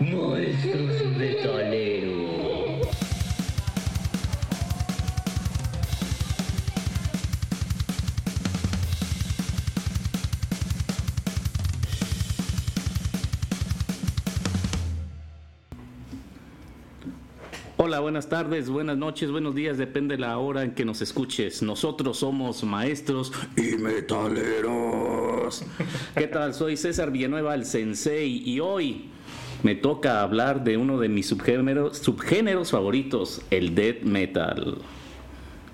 Monstruos metaleros. Hola, buenas tardes, buenas noches, buenos días, depende de la hora en que nos escuches. Nosotros somos maestros y metaleros. ¿Qué tal? Soy César Villanueva, el sensei, y hoy me toca hablar de uno de mis subgéneros, subgéneros favoritos, el death metal.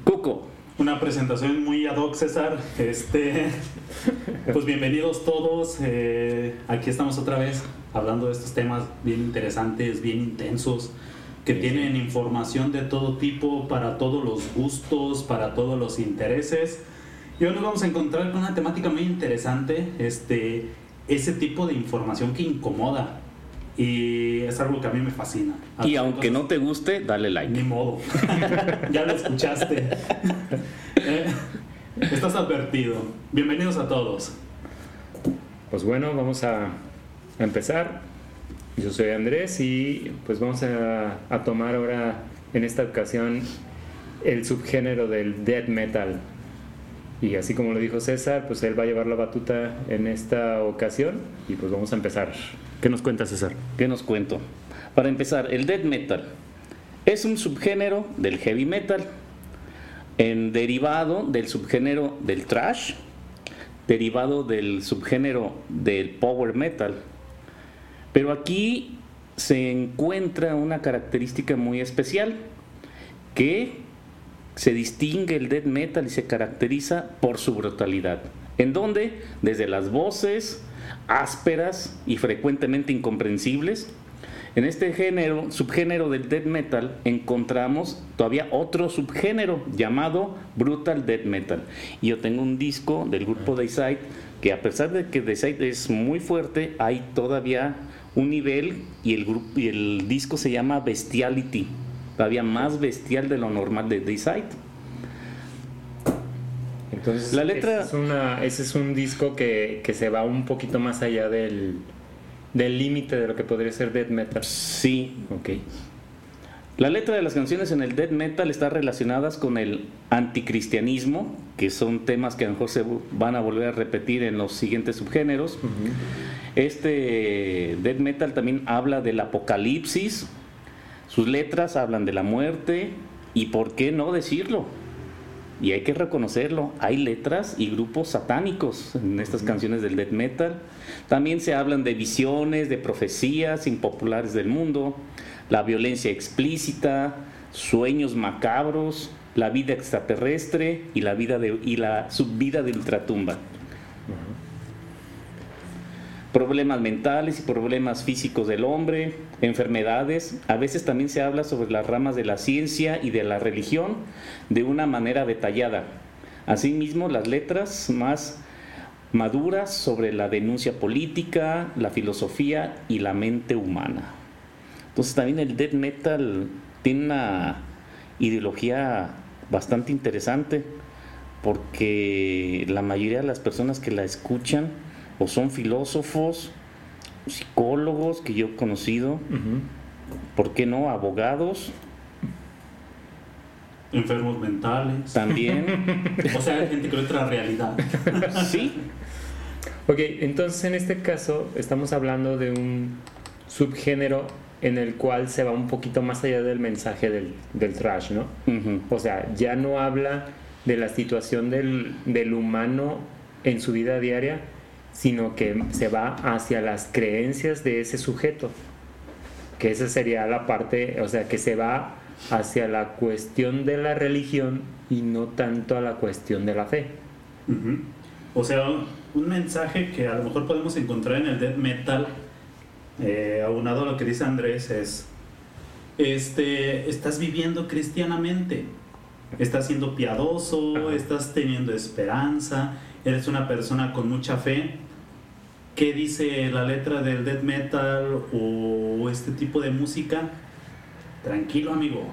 Cuco. Una presentación muy ad hoc, César. Este, pues bienvenidos todos. eh, aquí estamos otra vez hablando de estos temas bien interesantes, bien intensos, que tienen información de todo tipo, para todos los gustos, para todos los intereses. Y hoy nos vamos a encontrar con una temática muy interesante, este, ese tipo de información que incomoda. Y es algo que a mí me fascina. Y aunque no te guste, dale like. Ni modo. ya lo escuchaste. Eh, Estás advertido. Bienvenidos a todos. Pues bueno, vamos a, a empezar. Yo soy Andrés y pues vamos a, a tomar ahora en esta ocasión el subgénero del death metal. Y así como lo dijo César, pues él va a llevar la batuta en esta ocasión y pues vamos a empezar. ¿Qué nos cuenta César? ¿Qué nos cuento? Para empezar, el death metal es un subgénero del heavy metal, en derivado del subgénero del thrash, derivado del subgénero del power metal. Pero aquí se encuentra una característica muy especial que se distingue el death metal y se caracteriza por su brutalidad. En donde, desde las voces ásperas y frecuentemente incomprensibles, en este género, subgénero del death metal, encontramos todavía otro subgénero llamado brutal death metal. Y yo tengo un disco del grupo Dayside que a pesar de que Dayside es muy fuerte, hay todavía un nivel y el grupo y el disco se llama Bestiality, todavía más bestial de lo normal de Dayside. Entonces, La letra- Ese es, una- ese es un disco que, que se va un poquito más allá del del límite de lo que podría ser death metal. Sí, Ok. La letra de las canciones en el death metal está relacionadas con el anticristianismo, que son temas que a lo mejor se van a volver a repetir en los siguientes subgéneros. Este death metal también habla del apocalipsis, sus letras hablan de la muerte y por qué no decirlo. Y hay que reconocerlo, hay letras y grupos satánicos en estas canciones del death metal. También se hablan de visiones, de profecías impopulares del mundo, la violencia explícita, sueños macabros, la vida extraterrestre y la vida de y la subvida de ultratumba. Problemas mentales y problemas físicos del hombre, enfermedades. A veces también se habla sobre las ramas de la ciencia y de la religión de una manera detallada. Asimismo, las letras más maduras sobre la denuncia política, la filosofía y la mente humana. Entonces también el death metal tiene una ideología bastante interesante porque la mayoría de las personas que la escuchan o son filósofos, psicólogos que yo he conocido. ¿por qué no? Abogados Enfermos mentales. también. O sea, hay gente que ve otra realidad. sí, Ok, entonces en este caso estamos hablando de un subgénero en el cual se va un poquito más allá del mensaje del, del trash, ¿no? O sea, ya no habla de la situación del, del humano en su vida diaria, sino que se va hacia las creencias de ese sujeto. Que esa sería la parte, o sea, que se va hacia la cuestión de la religión y no tanto a la cuestión de la fe. O sea, un mensaje que a lo mejor podemos encontrar en el death metal, eh, aunado a lo que dice Andrés, es, este, estás viviendo cristianamente, estás siendo piadoso, Ajá. estás teniendo esperanza, eres una persona con mucha fe. ¿Qué dice la letra del death metal o este tipo de música? Tranquilo amigo,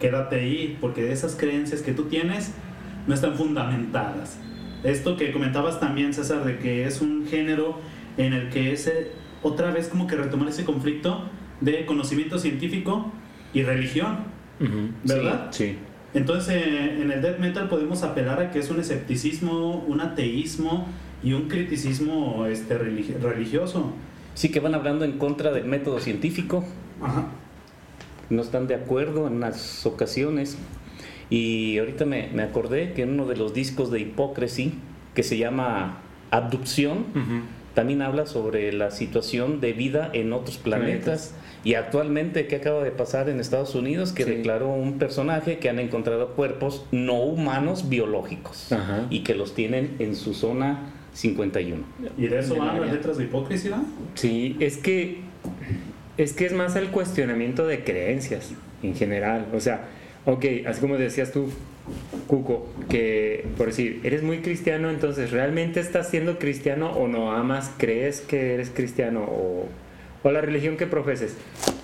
quédate ahí, porque esas creencias que tú tienes no están fundamentadas. Esto que comentabas también, César, de que es un género en el que ese, otra vez como que retomar ese conflicto de conocimiento científico y religión. ¿verdad? Sí. Entonces, eh, en el death metal podemos apelar a que es un escepticismo, un ateísmo y un criticismo este, religi- religioso. Sí que van hablando en contra del método científico, Ajá. no están de acuerdo en las ocasiones. Y ahorita me, me acordé que en uno de los discos de Hipócresy, que se llama Abducción, Ujú. También habla sobre la situación de vida en otros planetas. Y actualmente, ¿qué acaba de pasar en Estados Unidos? Que Sí. declaró un personaje que han encontrado cuerpos no humanos biológicos Ajá. y que los tienen en su zona 51. ¿Y de eso van las letras de hipocresía? Sí, es que es que es más el cuestionamiento de creencias en general. O sea, ok, así como decías tú, Cuco, que por decir, eres muy cristiano, entonces ¿realmente estás siendo cristiano o no amas, crees que eres cristiano o, o la religión que profeses?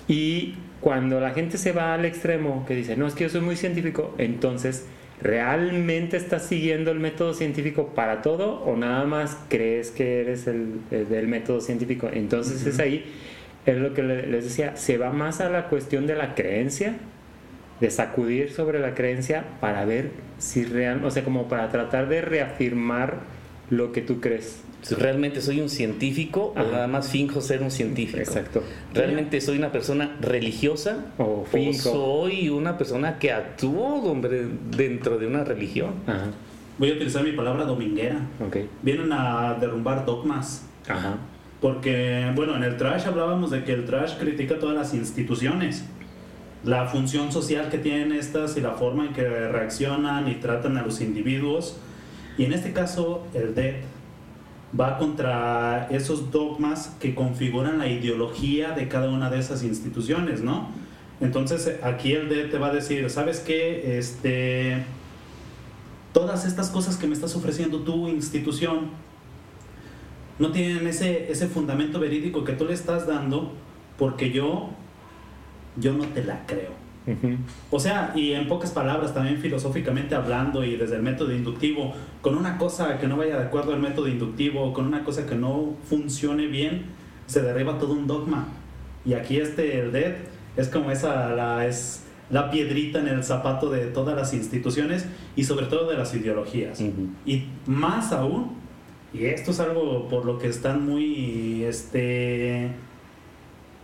Y cuando la gente se va al extremo, que dice, no, es que yo soy muy científico, entonces ¿realmente estás siguiendo el método científico para todo o nada más crees que eres el, el del método científico? Entonces es ahí, es lo que le- les decía, se va más a la cuestión de la creencia, de sacudir sobre la creencia para ver si real, o sea, como para tratar de reafirmar lo que tú crees. ¿Realmente soy un científico Ajá. o nada más finjo ser un científico? Exacto. ¿Realmente soy una persona religiosa O o soy una persona que actúo hombre, dentro de una religión? Ajá, Voy a utilizar mi palabra dominguera. ok. Vienen a derrumbar dogmas. Ajá. Porque, bueno, en el trash hablábamos de que el trash critica todas las instituciones. La función social que tienen estas y la forma en que reaccionan y tratan a los individuos. Y en este caso, el death va contra esos dogmas que configuran la ideología de cada una de esas instituciones, ¿no? Entonces, aquí el death te va a decir, ¿sabes qué? Este, todas estas cosas que me estás ofreciendo tu institución no tienen ese, ese fundamento verídico que tú le estás dando porque yo, yo no te la creo. O sea, y en pocas palabras, también filosóficamente hablando y desde el método inductivo, con una cosa que no vaya de acuerdo al método inductivo, con una cosa que no funcione bien, se derriba todo un dogma. Y aquí este, el DED, es como esa, la, es la piedrita en el zapato de todas las instituciones y sobre todo de las ideologías. Ujú. Y más aún, y esto es algo por lo que están muy, este,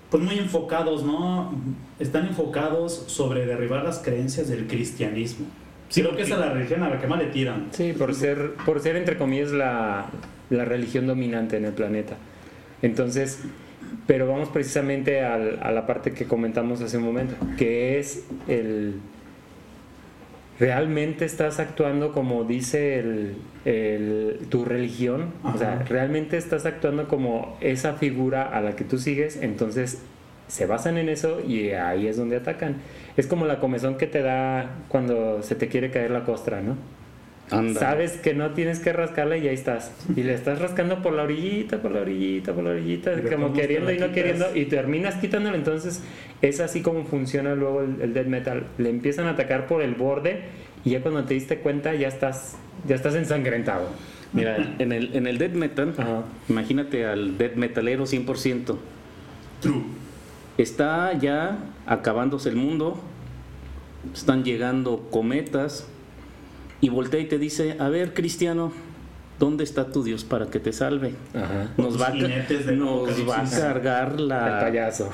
pues muy enfocados, ¿no? Están enfocados sobre derribar las creencias del cristianismo. Sí, Creo que esa es la religión a la que más le tiran. Sí, por ser, por ser entre comillas la, la religión dominante en el planeta. Entonces, pero vamos precisamente al- a la parte que comentamos hace un momento, que es el... ¿Realmente estás actuando como dice el, el- tu religión? O sea. ¿realmente estás actuando como esa figura a la que tú sigues? Entonces, se basan en eso y ahí es donde atacan. Es como la comezón que te da cuando se te quiere caer la costra, ¿no? Anda. Sabes que no tienes que rascarla y ahí estás. Y le estás rascando por la orillita, por la orillita, por la orillita, como queriendo y no queriendo, y terminas quitándolo. Entonces, es así como funciona luego el, el death metal. Le empiezan a atacar por el borde y ya cuando te diste cuenta ya estás, ya estás ensangrentado. Mira, en el, en el death metal, Ajá. imagínate al death metalero 100%. True. Está ya acabándose el mundo, están llegando cometas y voltea y te dice, a ver cristiano, ¿dónde está tu Dios para que te salve? Ajá. Nos va, a, nos va cargar El la, payaso.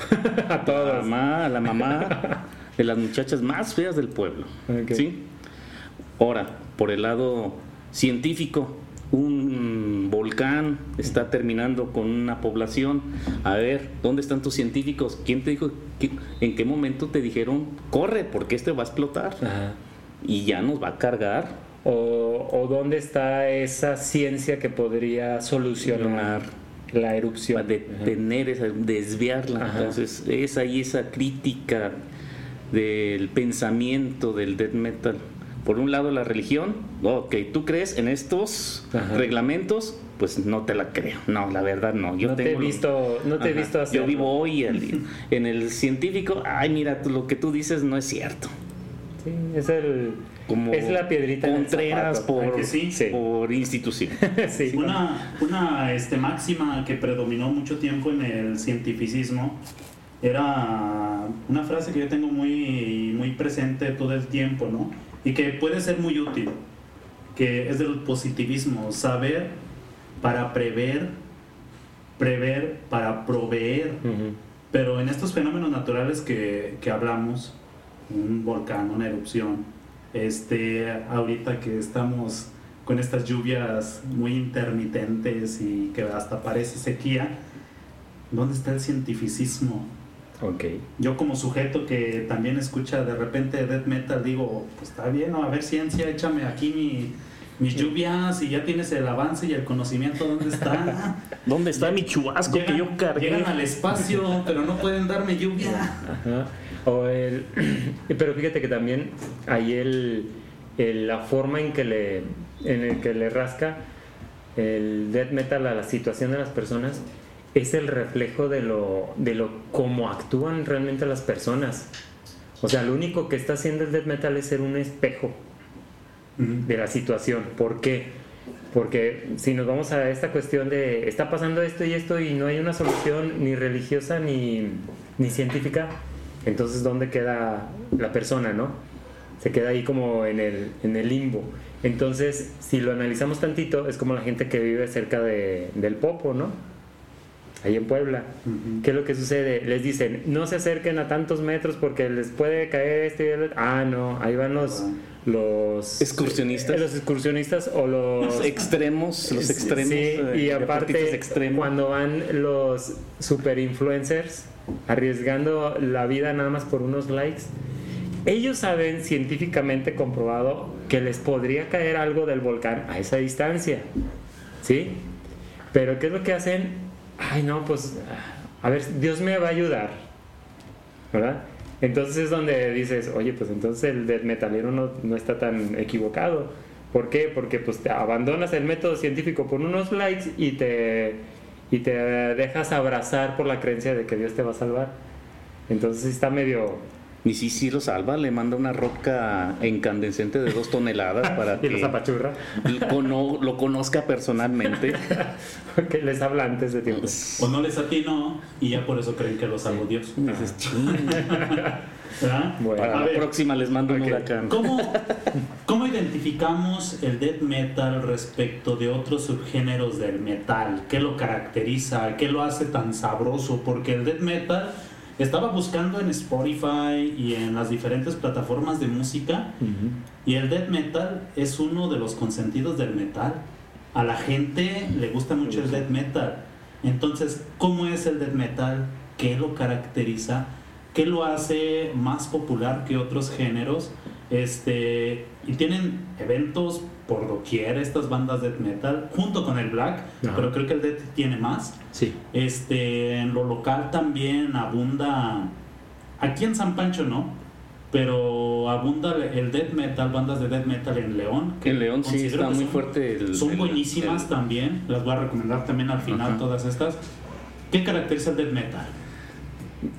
a la todos. mamá, la mamá de las muchachas más feas del pueblo. ¿sí? Ahora, por el lado científico, un volcán está terminando con una población. A ver, ¿dónde están tus científicos? ¿Quién te dijo? ¿En qué momento te dijeron, corre, porque este va a explotar? Ajá. Y ya nos va a cargar. O, o dónde está esa ciencia que podría solucionar la erupción. para detener, esa, desviarla. Ajá. Entonces, es ahí esa crítica del pensamiento del death metal. Por un lado, la religión, ok, tú crees en estos Ajá. reglamentos, pues no te la creo. No, la verdad no. Yo no te he tengo visto, no te he visto Yo hacerlo. vivo hoy en el científico. Ay, mira, lo que tú dices no es cierto. Sí, es el Como es la piedrita Contreras por, por institución. sí, Una, una este, máxima que predominó mucho tiempo en el cientificismo era una frase que yo tengo muy, muy presente todo el tiempo, ¿no? Y que puede ser muy útil, que es del positivismo, saber para prever, prever para proveer. Pero en estos fenómenos naturales que, que hablamos, un volcán, una erupción, este, ahorita que estamos con estas lluvias muy intermitentes y que hasta parece sequía, ¿dónde está el cientificismo? Okay. Yo como sujeto que también escucha de repente death metal digo, pues está bien, a ver ciencia, échame aquí mis lluvias y ya tienes el avance y el conocimiento, ¿dónde está? ¿Dónde está mi chubasco que yo cargué? Llegan al espacio, pero no pueden darme lluvia. Ajá. O el, pero fíjate que también hay el, la forma en que le en el que le rasca el death metal a la situación de las personas es el reflejo de lo, de lo cómo actúan realmente las personas. O sea, lo único que está haciendo el death metal es ser un espejo de la situación. ¿Por qué? Porque si nos vamos a esta cuestión de está pasando esto y esto y no hay una solución ni religiosa ni, ni científica, entonces ¿dónde queda la persona, no? Se queda ahí como en el, en el limbo. Entonces, si lo analizamos tantito, es como la gente que vive cerca de, del Popo, ¿no? Ahí en Puebla. ¿Qué es lo que sucede? Les dicen, no se acerquen a tantos metros porque les puede caer este y el otro. Ah, no, ahí van los... los excursionistas los excursionistas o los, extremos los extremos sí, eh, y aparte cuando van los super influencers arriesgando la vida nada más por unos likes ellos saben científicamente comprobado que les podría caer algo del volcán a esa distancia. ¿Sí? Pero ¿qué es lo que hacen? Ay, no, pues, a ver, Dios me va a ayudar. ¿Verdad? Entonces es donde dices, oye, pues entonces el del metalero no, no está tan equivocado. ¿Por qué? Porque pues te abandonas el método científico por unos likes y te, y te dejas abrazar por la creencia de que Dios te va a salvar. Entonces está medio, ni si sí lo salva, le manda una roca incandescente de dos toneladas para que lo, lo conozca personalmente. que les habla antes de tiempo. O no les atino y ya por eso creen que lo salvó Dios. Dices, Para la próxima les mando un huracán. ¿Cómo, ¿Cómo identificamos el death metal respecto de otros subgéneros del metal? ¿Qué lo caracteriza? ¿Qué lo hace tan sabroso? Porque el death metal estaba buscando en Spotify y en las diferentes plataformas de música y el death metal es uno de los consentidos del metal. A la gente le gusta mucho el death metal. Entonces, ¿cómo es el death metal? ¿Qué lo caracteriza? ¿Qué lo hace más popular que otros géneros? Este, y tienen eventos por doquier estas bandas death metal, junto con el black, pero creo que el death tiene más. Sí. Este, en lo local también abunda, aquí en San Pancho no, pero abunda el death metal, bandas de death metal en León. en León sí está muy fuerte. son buenísimas también, las voy a recomendar también al final todas estas. ¿Qué caracteriza el death metal?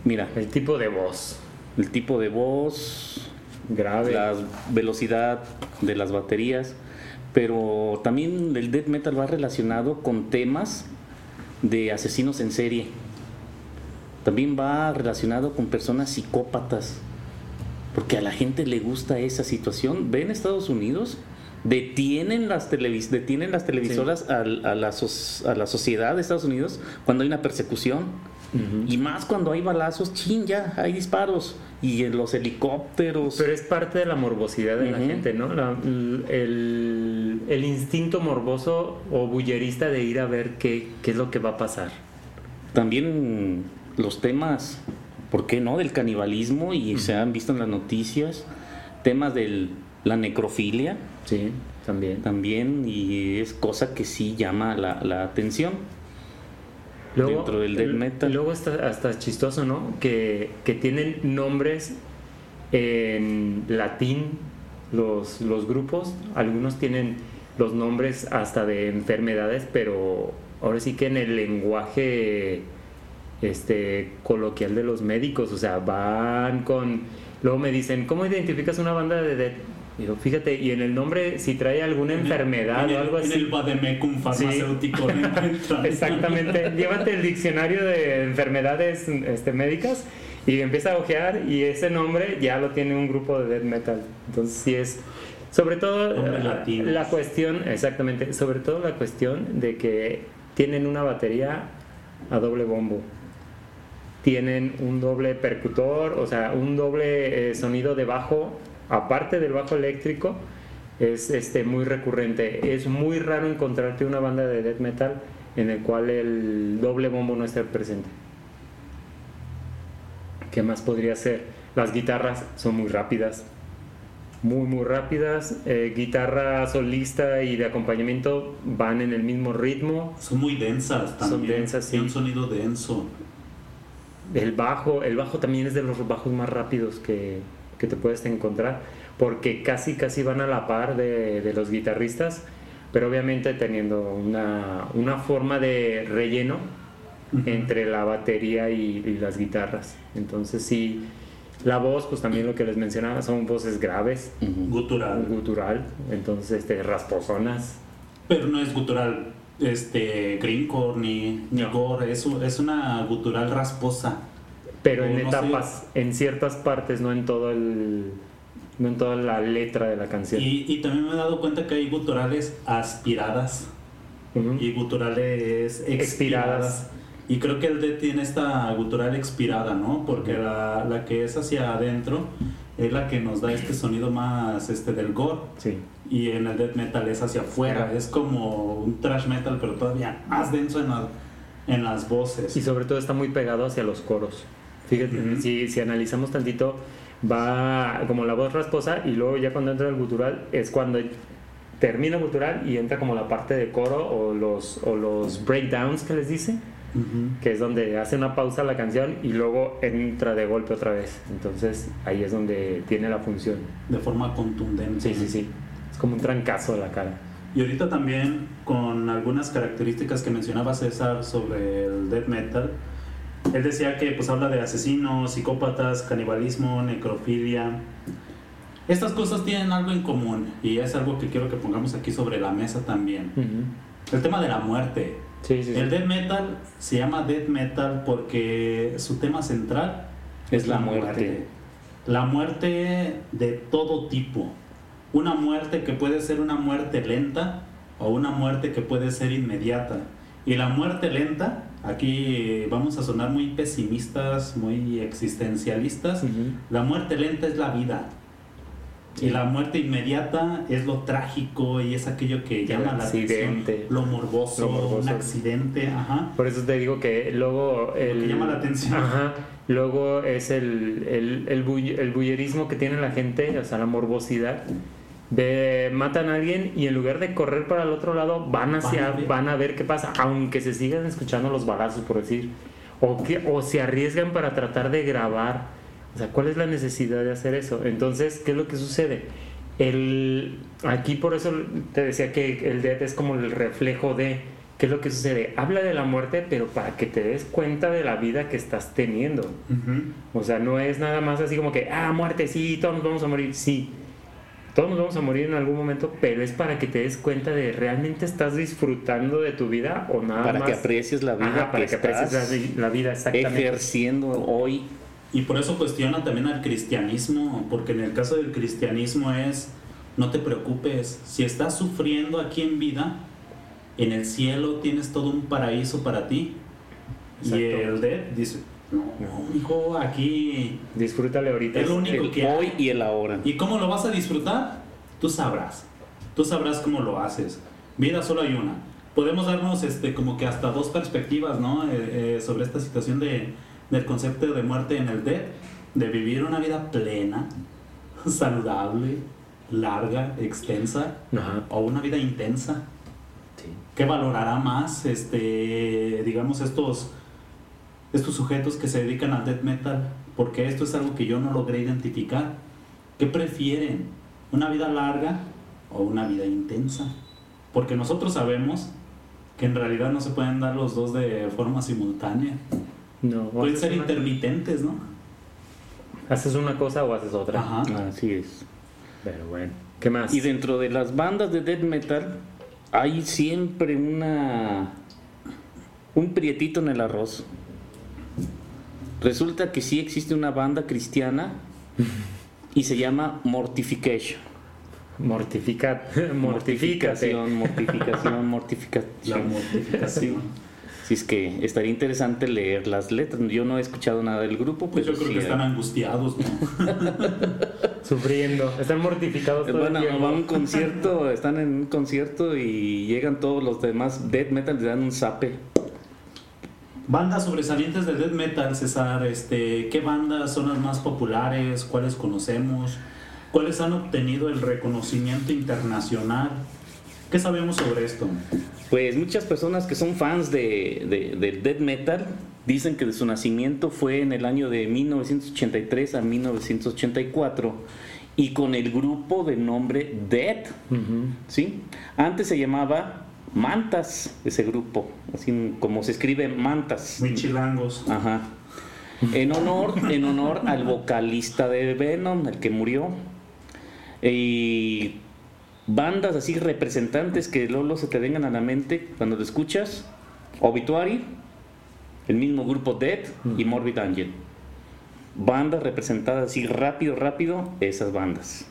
Mira, el tipo de voz. El tipo de voz, grave, la velocidad de las baterías, pero también el death metal va relacionado con temas de asesinos en serie. También va relacionado con personas psicópatas, porque a la gente le gusta esa situación. Ven Estados Unidos, detienen las, televis detienen las televisoras a, la a la sociedad de Estados Unidos cuando hay una persecución y más cuando hay balazos, chin, ya hay disparos. Y en los helicópteros. Pero es parte de la morbosidad de la gente, ¿no? el, instinto morboso o bullerista de ir a ver qué, qué es lo que va a pasar. También los temas, ¿por qué no? Del canibalismo y se han visto en las noticias. Temas de la necrofilia. Sí, también. También, y es cosa que sí llama la, la atención. Luego, dentro del death metal. Luego está hasta chistoso, ¿no? Que, tienen nombres en latín los, los grupos. Algunos tienen los nombres hasta de enfermedades, pero ahora sí que en el lenguaje este coloquial de los médicos, o sea, van con luego me dicen, "¿Cómo identificas una banda de death?" Digo, fíjate, y en el nombre, si trae alguna En enfermedad en el- o algo así. En el Bademecum farmacéutico encuentran. Exactamente. Llévate el diccionario de enfermedades este, médicas y empieza a ojear y ese nombre ya lo tiene un grupo de death metal. Entonces sí es, sobre todo latinos. la cuestión, exactamente, sobre todo la cuestión de que tienen una batería a doble bombo. Tienen un doble percutor, o sea, un doble eh, sonido de bajo, aparte del bajo eléctrico, es este, muy recurrente. Es muy raro encontrarte una banda de death metal en el cual el doble bombo no esté presente. ¿Qué más podría ser? Las guitarras son muy rápidas. Muy, muy rápidas. Eh, guitarra solista y de acompañamiento van en el mismo ritmo. Son muy densas también. Son densas, sí. Tiene un sonido denso. El bajo, el bajo también es de los bajos más rápidos que, que te puedes encontrar, porque casi casi van a la par de, de los guitarristas, pero obviamente teniendo una, una forma de relleno entre la batería y, y las guitarras. Entonces sí, la voz, pues también lo que les mencionaba, son voces graves, Ujú. Gutural. gutural, entonces este, rasposonas. Pero no es gutural este greencore ni, ni No. gore, es, es una gutural rasposa. Pero en sé. etapas, en ciertas partes, no en todo el... No en toda la letra de la canción. Y, y también me he dado cuenta que hay guturales aspiradas Ujú. y guturales expiradas. Expiradas. Y creo que el D tiene esta gutural expirada, ¿no? Porque la, la que es hacia adentro es la que nos da este sonido más este del gore. Sí. Y en el death metal es hacia afuera. Ajá. Es como un thrash metal, pero todavía más denso en, la- en las voces. Y sobre todo está muy pegado hacia los coros. Fíjate, Ujú. si, si analizamos tantito, va como la voz rasposa y luego ya cuando entra el gutural es cuando termina el gutural y entra como la parte de coro o los, o los breakdowns que les dice, Ujú. que es donde hace una pausa la canción y luego entra de golpe otra vez. Entonces ahí es donde tiene la función. De forma contundente. Sí, sí, sí. Es como un trancazo a la cara. Y ahorita también con algunas características que mencionaba César sobre el death metal, él decía que pues habla de asesinos, psicópatas, canibalismo, necrofilia. Estas cosas tienen algo en común y es algo que quiero que pongamos aquí sobre la mesa también. El tema de la muerte. Sí, sí, sí. El death metal se llama death metal porque su tema central Es la muerte. La muerte de todo tipo. Una muerte que puede ser una muerte lenta o una muerte que puede ser inmediata. Y la muerte lenta, aquí vamos a sonar muy pesimistas, muy existencialistas. La muerte lenta es la vida. Sí. Y la muerte inmediata es lo trágico y es aquello que El llama la atención. Lo morboso, Lo morboso. un accidente, ajá. Por eso te digo que luego el... que llama la atención. Ajá. Luego es el, el, el, bull- el bullerismo que tiene la gente, o sea, la morbosidad. De, matan a alguien y en lugar de correr para el otro lado, van hacia, Van a ver. van a ver qué pasa, aunque se sigan escuchando los balazos, por decir. O, que, o se arriesgan para tratar de grabar. O sea, ¿cuál es la necesidad de hacer eso? Entonces, ¿qué es lo que sucede? El, aquí por eso te decía que el death es como el reflejo de qué es lo que sucede. Habla de la muerte, pero para que te des cuenta de la vida que estás teniendo. Ujú. O sea, no es nada más así como que, ah, muerte, sí, todos nos vamos a morir, sí. Todos nos vamos a morir en algún momento, pero es para que te des cuenta de realmente estás disfrutando de tu vida o nada Para más. que aprecies la vida Ajá, para que que aprecies estás la, vi- la vida, exactamente. ejerciendo hoy. Y por eso cuestiona también al cristianismo, porque en el caso del cristianismo es, no te preocupes, si estás sufriendo aquí en vida, en el cielo tienes todo un paraíso para ti. Y Exacto. el dead dice, no, hijo, aquí... Disfrútale ahorita. Es lo único El que hoy hay. y el ahora. ¿Y cómo lo vas a disfrutar? Tú sabrás. Tú sabrás cómo lo haces. Vida solo hay una. Podemos darnos este, como que hasta dos perspectivas, ¿no? Eh, eh, sobre esta situación de, del concepto de muerte en el dead. De vivir una vida plena, saludable, larga, extensa, Ajá. o una vida intensa. Sí. ¿Qué valorará más, este, digamos, estos, estos sujetos que se dedican al death metal? Porque esto es algo que yo no logré identificar. ¿Qué prefieren? ¿Una vida larga o una vida intensa? Porque nosotros sabemos que en realidad no se pueden dar los dos de forma simultánea. No, Pueden ser una- intermitentes, ¿no? Haces una cosa o haces otra. Ajá. Así es. Pero bueno. ¿Qué más? Y dentro de las bandas de death metal hay siempre una un prietito en el arroz. Resulta que sí existe una banda cristiana y se llama Mortification. Mortifica. Mortificación, mortificación, mortificación. La mortificación. Sí, es que estaría interesante leer las letras. Yo no he escuchado nada del grupo, Pues yo creo sí que están angustiados, ¿no? Sufriendo. Están mortificados todo Bueno, el tiempo. van a un concierto, están en un concierto y llegan todos los demás death metal, le dan un zape. Bandas sobresalientes del death metal, César, este, ¿qué bandas son las más populares? ¿Cuáles conocemos? ¿Cuáles han obtenido el reconocimiento internacional? ¿Qué sabemos sobre esto? Pues muchas personas que son fans de, de- del death metal dicen que de su nacimiento fue en el año de 1983 a 1984 y con el grupo de nombre Death, Ujú. ¿sí? Antes se llamaba Mantas, ese grupo, así como se escribe Mantas. Muy chilangos. Ajá. En honor, en honor al vocalista de Venom, el que murió. Y bandas así representantes que luego se te vengan a la mente cuando te escuchas. Obituary, el mismo grupo Dead y Morbid Angel. Bandas representadas así rápido, rápido, esas bandas.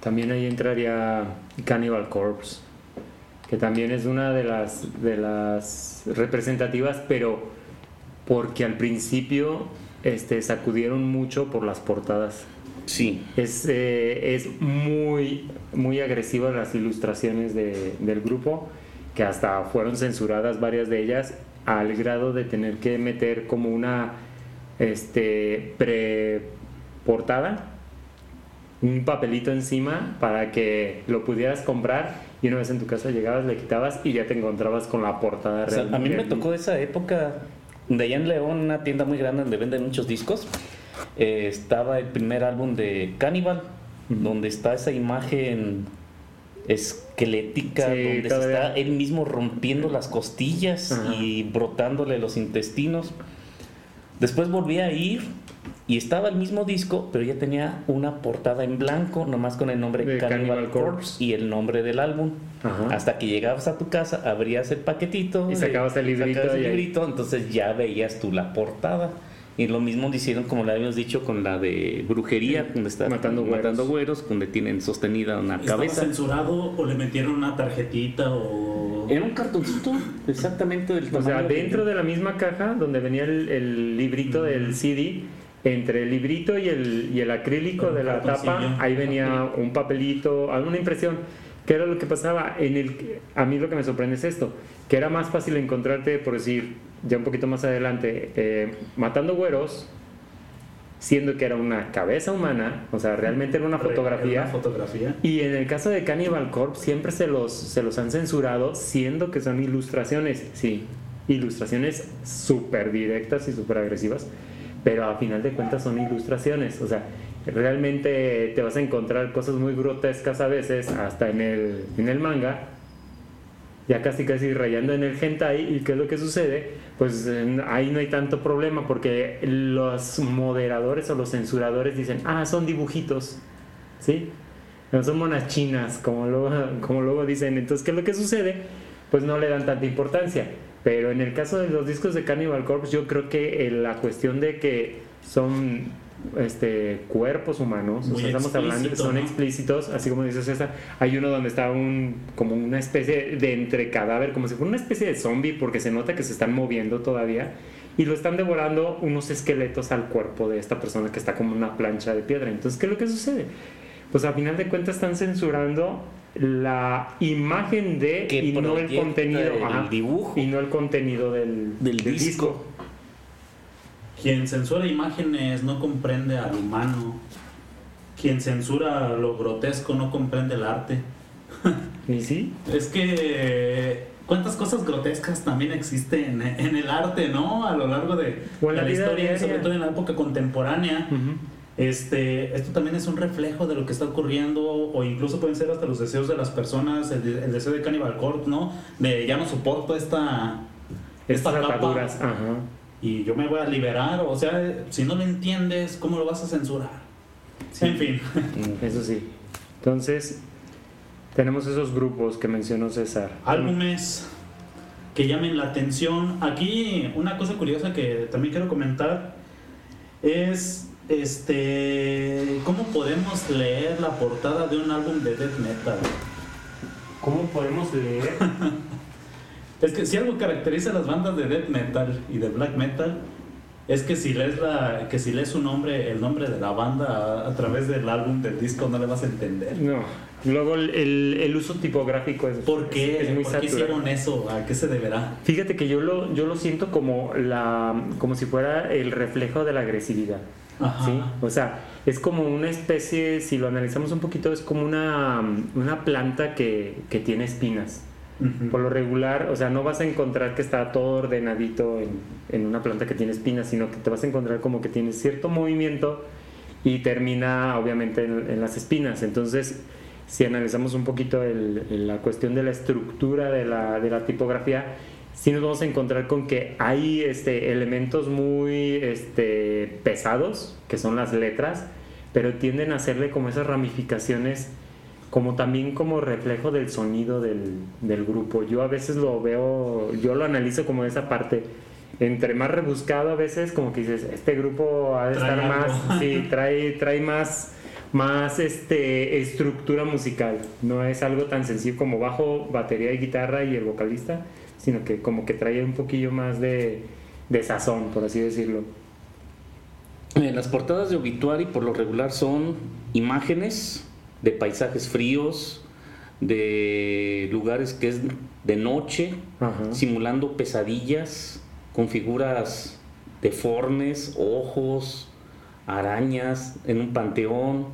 También ahí entraría Cannibal Corpse, que también es una de las, de las representativas, pero porque al principio este, sacudieron mucho por las portadas. Sí, Es, eh, es muy, muy agresiva las ilustraciones de- del grupo, que hasta fueron censuradas varias de ellas, al grado de tener que meter como una este, pre-portada, un papelito encima para que lo pudieras comprar y una vez en tu casa llegabas, le quitabas y ya te encontrabas con la portada O sea, real. a mí me tocó esa época de allá en León, una tienda muy grande donde venden muchos discos. eh, estaba el primer álbum de Cannibal, donde está esa imagen esquelética, Sí, donde se está él mismo rompiendo las costillas Ajá. y brotándole los intestinos. Después volví a ir y estaba el mismo disco, pero ya tenía una portada en blanco, nomás con el nombre De Cannibal, Cannibal Corpse Corpse. y el nombre del álbum. Ajá. Hasta que llegabas a tu casa, abrías el paquetito Y sacabas el librito sacabas el y librito, entonces ya veías tú la portada. Y lo mismo hicieron, como le habíamos dicho, con la de brujería, Sí, donde está Matando Güeros. matando güeros, donde tienen sostenida una ¿Estaba cabeza. censurado o le metieron una tarjetita o...? Era un cartoncito, exactamente del O sea, dentro de la misma caja donde venía el, el librito del CD, entre el librito y el, y el acrílico de la tapa, ahí venía un papelito, alguna impresión. ¿Qué era lo que pasaba? En el, a mí lo que me sorprende es esto, que era más fácil encontrarte, por decir, ya un poquito más adelante, eh, matando güeros, siendo que era una cabeza humana, o sea, realmente era una fotografía. Una fotografía. Y en el caso de Cannibal Corpse siempre se los, se los han censurado, siendo que son ilustraciones, sí, ilustraciones súper directas y súper agresivas, pero a final de cuentas son ilustraciones, o sea, realmente te vas a encontrar cosas muy grotescas a veces, hasta en el, en el manga, ya casi casi rayando en el hentai, y qué es lo que sucede, pues ahí no hay tanto problema, porque los moderadores o los censuradores dicen, ah, son dibujitos, ¿sí? No son monas chinas, como luego, como luego dicen. Entonces, ¿qué es lo que sucede? Pues no le dan tanta importancia. Pero en el caso de los discos de Cannibal Corpse, yo creo que eh, la cuestión de que son este, cuerpos humanos, o sea, estamos hablando, son ¿no? explícitos, así como dice César. Hay uno donde está un, como una especie de entre cadáver, como si fuera una especie de zombie, porque se nota que se están moviendo todavía. Y lo están devorando unos esqueletos al cuerpo de esta persona que está como una plancha de piedra. Entonces, ¿qué es lo que sucede? Pues a final de cuentas están censurando la imagen de Que y no el contenido el ajá, dibujo. y no el contenido del, Del disco. Quien censura imágenes no comprende al humano. Quien censura lo grotesco no comprende el arte. ¿Y sí? Es que cuántas cosas grotescas también existen en el arte, ¿no? A lo largo de, la historia, diaria. sobre todo en la época contemporánea. Este, esto también es un reflejo de lo que está ocurriendo, o incluso pueden ser hasta los deseos de las personas, el, el deseo de Cannibal Corpse, ¿no? De ya no soporto esta, Estas esta capa ataduras, ajá. y yo me voy a liberar, o sea, si no lo entiendes, ¿cómo lo vas a censurar? Sí. En fin, Eso sí. Entonces, tenemos esos grupos que mencionó César. Álbumes que llamen la atención. Aquí una cosa curiosa que también quiero comentar es este cómo podemos leer la portada de un álbum de death metal. ¿Cómo podemos leer? es que si algo caracteriza a las bandas de death metal y de black metal es que si lees la que si lees su nombre el nombre de la banda a, a través del álbum del disco no le vas a entender No. Luego el, el- el uso tipográfico es, ¿por qué? es muy ¿por qué hicieron eso? ¿a qué se deberá? Fíjate que yo lo, yo lo siento como la como si fuera el reflejo de la agresividad. Ajá. ¿sí? O sea, es como una especie, si lo analizamos un poquito, es como una, una planta que, que tiene espinas. Ujú. Por lo regular, o sea, no vas a encontrar que está todo ordenadito en, en una planta que tiene espinas, sino que te vas a encontrar como que tiene cierto movimiento y termina obviamente en, en las espinas. Entonces, si analizamos un poquito el- la cuestión de la estructura de la, de la tipografía, sí nos vamos a encontrar con que hay este, elementos muy este, pesados, que son las letras, pero tienden a hacerle como esas ramificaciones como también como reflejo del sonido del, del grupo. Yo a veces lo veo, yo lo analizo como esa parte. Entre más rebuscado a veces, como que dices, este grupo ha de Trae estar algo. más, sí, trae, trae más, más este, estructura musical. No es algo tan sencillo como bajo, batería y guitarra y el vocalista, sino que como que trae un poquillo más de, de sazón, por así decirlo. Eh, Las portadas de Obituary por lo regular son imágenes de paisajes fríos, de lugares que es de noche, Ajá. simulando pesadillas con figuras deformes, ojos, arañas en un panteón,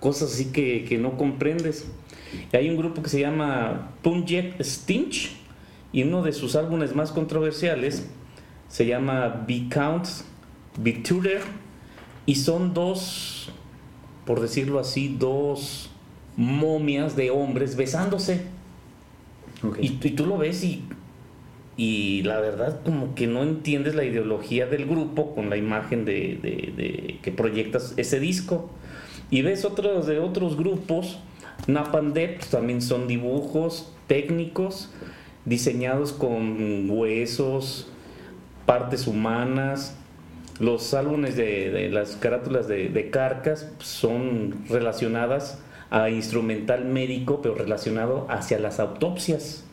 cosas así que, que no comprendes. Y hay un grupo que se llama Punjet Stinch y uno de sus álbumes más controversiales se llama Count Tutor y son dos, por decirlo así, dos momias de hombres besándose. Y, tú- y tú lo ves y, y la verdad como que no entiendes la ideología del grupo con la imagen de, de- de- que proyectas ese disco. Y ves otros de otros grupos, Napalm Death, pues, también son dibujos técnicos diseñados con huesos, partes humanas. Los álbumes de, las carátulas de, Carcas son relacionadas a instrumental médico, pero relacionado hacia las autopsias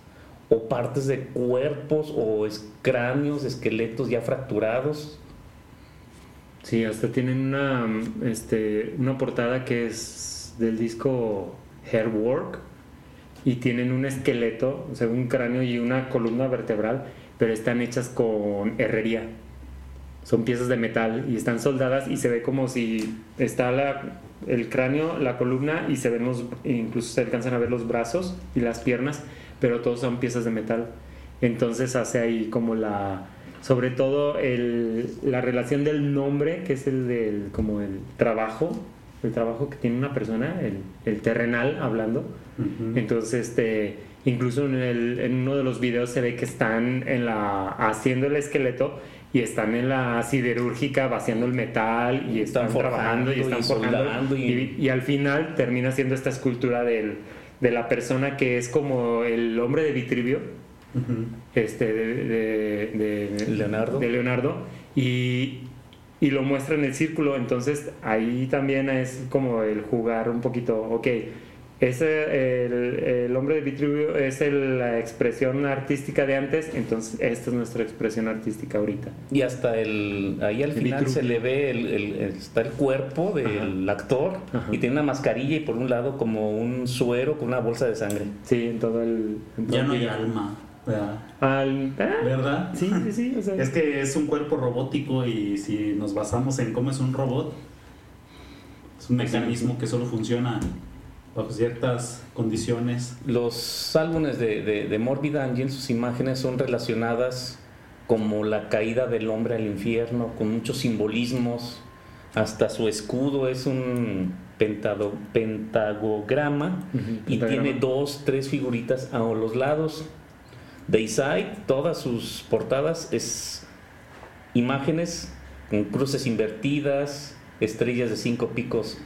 o partes de cuerpos o cráneos, esqueletos ya fracturados. Sí, hasta tienen una, este, una portada que es del disco Hairwork y tienen un esqueleto, o sea, un cráneo y una columna vertebral, pero están hechas con herrería. Son piezas de metal y están soldadas y se ve como si está el cráneo, la columna y se ven los, incluso se alcanzan a ver los brazos y las piernas, pero todos son piezas de metal. Entonces hace ahí como la, sobre todo la relación del nombre, que es el del, como el trabajo, el trabajo que tiene una persona, el, el terrenal hablando. Entonces, este, incluso en, el- en uno de los videos se ve que están en la, haciendo el esqueleto y están en la siderúrgica vaciando el metal y están, Están trabajando y están y forjando. y- al final termina siendo esta escultura del, de la persona que es como el hombre de Vitrivio este de, de- de- Leonardo. de Leonardo y, y lo muestra en el círculo entonces ahí también es como el jugar un poquito ok ese el, el hombre de Vitruvio es el- la expresión artística de antes entonces esta es nuestra expresión artística ahorita Y hasta el ahí al El final se Vitruvio. le ve el, está el cuerpo del actor Ajá. y tiene una mascarilla y por un lado como un suero con una bolsa de sangre. sí en todo el en todo Ya el no hay alma. Al- ah, ¿verdad? sí sí sí o sea, Es que es un cuerpo robótico y si nos basamos en cómo es un robot, es un mecanismo que solo funciona bajo ciertas condiciones. Los álbumes de, de, de Morbid Angel, sus imágenes son relacionadas como la caída del hombre al infierno, con muchos simbolismos. Hasta su escudo es un pentado- pentagograma y pentagrama. tiene dos, tres figuritas a los lados. Dayside, todas sus portadas es imágenes con cruces invertidas, estrellas de cinco picos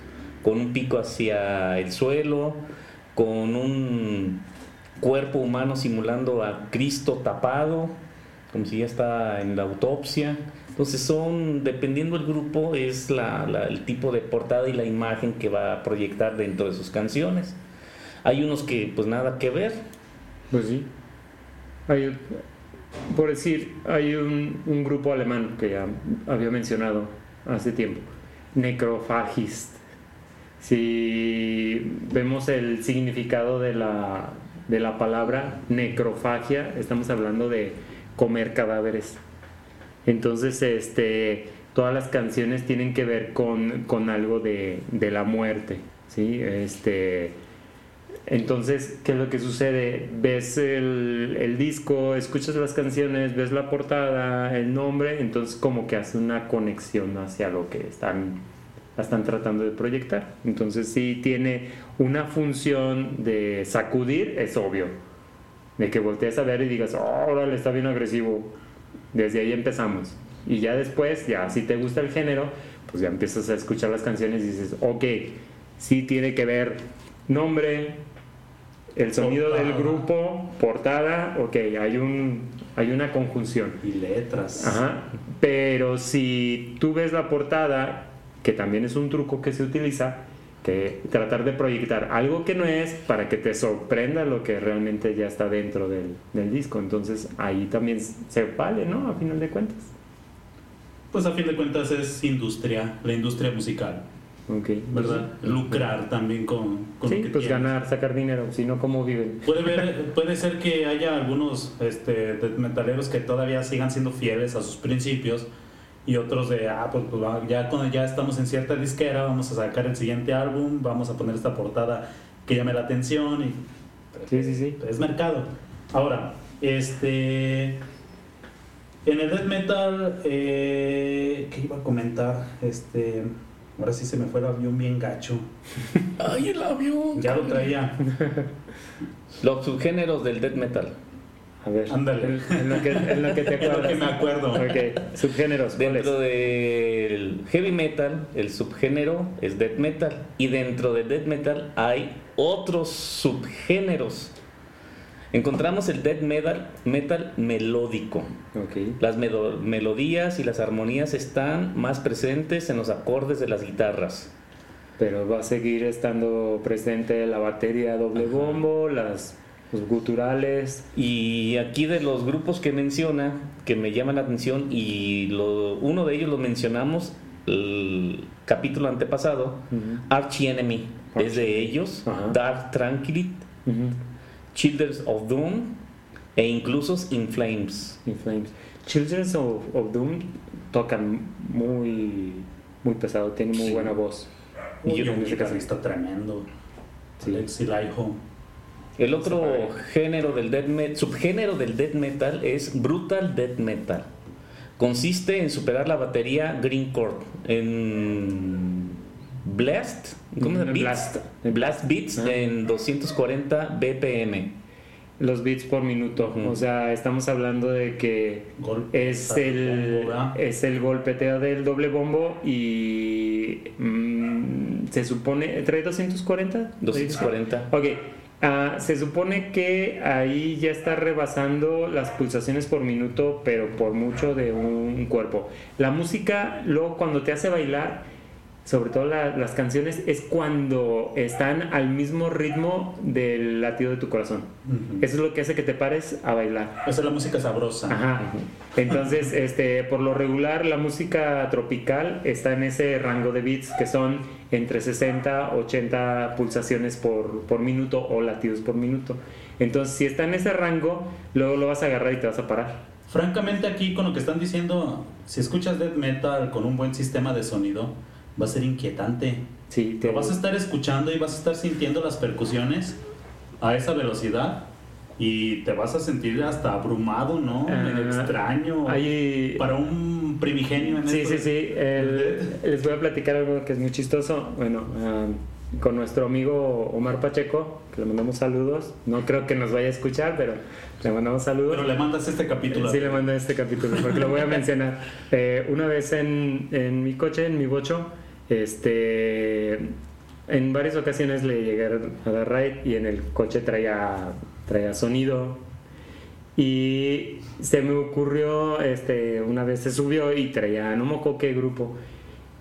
con un pico hacia el suelo, con un cuerpo humano simulando a Cristo tapado, como si ya está en la autopsia. Entonces son, dependiendo del grupo, es la- el tipo de portada y la imagen que va a proyectar dentro de sus canciones. Hay unos que pues nada que ver. Pues sí. Hay, por decir, hay un, grupo alemán que ya había mencionado hace tiempo, Necrophagist. Si vemos el significado de la, de la palabra necrofagia, estamos hablando de comer cadáveres. Entonces, este, todas las canciones tienen que ver con, con algo de, de la muerte, ¿sí? Este, entonces, ¿qué es lo que sucede? Ves el, disco, escuchas las canciones, ves la portada, el nombre, entonces como que hace una conexión hacia lo que están, están tratando de proyectar. Entonces sí tiene una función de sacudir, es obvio. De que voltees a ver y digas, oh, órale, está bien agresivo. Desde ahí empezamos. Y ya después, ya si te gusta el género, pues ya empiezas a escuchar las canciones y dices, ok, sí tiene que ver nombre, el sonido del grupo, portada, ok, hay, un, hay una conjunción. Y letras. Ajá. Pero si tú ves la portada, que también es un truco que se utiliza, que tratar de proyectar algo que no es para que te sorprenda lo que realmente ya está dentro del, del disco. Entonces ahí también se vale, ¿no? A final de cuentas. Pues a fin de cuentas es industria, la industria musical, Ok. ¿verdad? Lucrar también con, con lo Sí, que pues tienes. ganar, sacar dinero, si no, ¿cómo viven? Puede, ver, puede ser que haya algunos este, death metaleros que todavía sigan siendo fieles a sus principios y otros de, ah, pues, pues, ya cuando ya estamos en cierta disquera, vamos a sacar el siguiente álbum, vamos a poner esta portada que llame la atención y Sí, sí, sí. es mercado. Ahora, este. En el death metal, eh, ¿qué iba a comentar? Este. Ahora sí se me fue el avión bien gacho. ¡Ay, el avión! Ya lo traía. Los subgéneros del death metal. A ver, Ándale. En, en lo que, en lo que te Es lo acuerdas. que me acuerdo. Ok, subgéneros. Dentro del heavy metal, el subgénero es death metal. Y dentro de death metal hay otros subgéneros. Encontramos el death metal, metal melódico. Ok. Las melodías y las armonías están más presentes en los acordes de las guitarras. Pero va a seguir estando presente la batería doble Ajá. bombo, las, los guturales. Y aquí de los grupos que menciona, que me llaman la atención, y lo- uno de ellos lo mencionamos el capítulo antepasado, Ujú. Archie Enemy, es de ellos. Dark Tranquility, Ujú. Children of Doom e incluso In Flames. In Flames. Children of, of Doom tocan muy, muy pesado, tienen muy Sí. buena voz. Y en un guitarrista tremendo. Sí. Alex Ilaiho. El otro género del death metal, subgénero del death metal es brutal death metal. Consiste en superar la batería green chord en blast, ¿cómo se llama? Blast. Blast beats Ah. en 240 BPM. Los beats por minuto. O sea, estamos hablando de que Golpe. es el, es el golpeteo del doble bombo y mm, se supone... ¿Trae 240? 240. Ok, ah, se supone que ahí ya está rebasando las pulsaciones por minuto, pero por mucho de un cuerpo. La música, luego cuando te hace bailar, sobre todo la- las canciones, es cuando están al mismo ritmo del latido de tu corazón. Eso es lo que hace que te pares a bailar. Esa es la música sabrosa. Ajá. Entonces, este, por lo regular, la música tropical está en ese rango de beats que son entre 60, 80 pulsaciones por, por minuto o latidos por minuto. Entonces, si está en ese rango, luego lo vas a agarrar y te vas a parar. Francamente aquí con lo que están diciendo, si escuchas death metal con un buen sistema de sonido, va a ser inquietante. Sí, te Lo vas a estar escuchando y vas a estar sintiendo las percusiones a esa velocidad y te vas a sentir hasta abrumado, ¿no? Medio extraño. Ahí- Para un primigenio en Sí, esto sí, sí. El- les voy a platicar algo que es muy chistoso. Bueno, ah, con nuestro amigo Omar Pacheco, que le mandamos saludos. No creo que nos vaya a escuchar, pero le mandamos saludos. Pero le mandas este capítulo. Sí, le mando este capítulo porque lo voy a mencionar. Eh, una vez en, en mi coche, en mi bocho, este, en varias ocasiones le llegué a dar ride y en el coche traía, traía sonido. Y se me ocurrió, este, una vez se subió y traía, no me acuerdo qué grupo.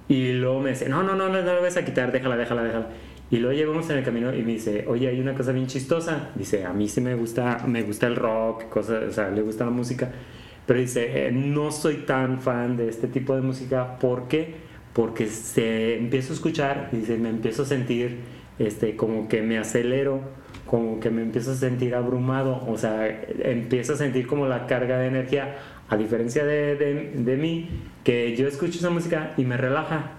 Y luego me dice, no, no, no, no, no lo vas a quitar, déjala, déjala, déjala. Y luego llegamos en el camino y me dice, oye, hay una cosa bien chistosa. Dice, a mí sí me gusta, me gusta el rock, cosas, o sea, le gusta la música. Pero dice, eh, no soy tan fan de este tipo de música. ¿Por qué? Porque se empiezo a escuchar y dice, me empiezo a sentir este, como que me acelero, como que me empiezo a sentir abrumado. O sea, empiezo a sentir como la carga de energía. A diferencia de, de, de mí, que yo escucho esa música y me relaja.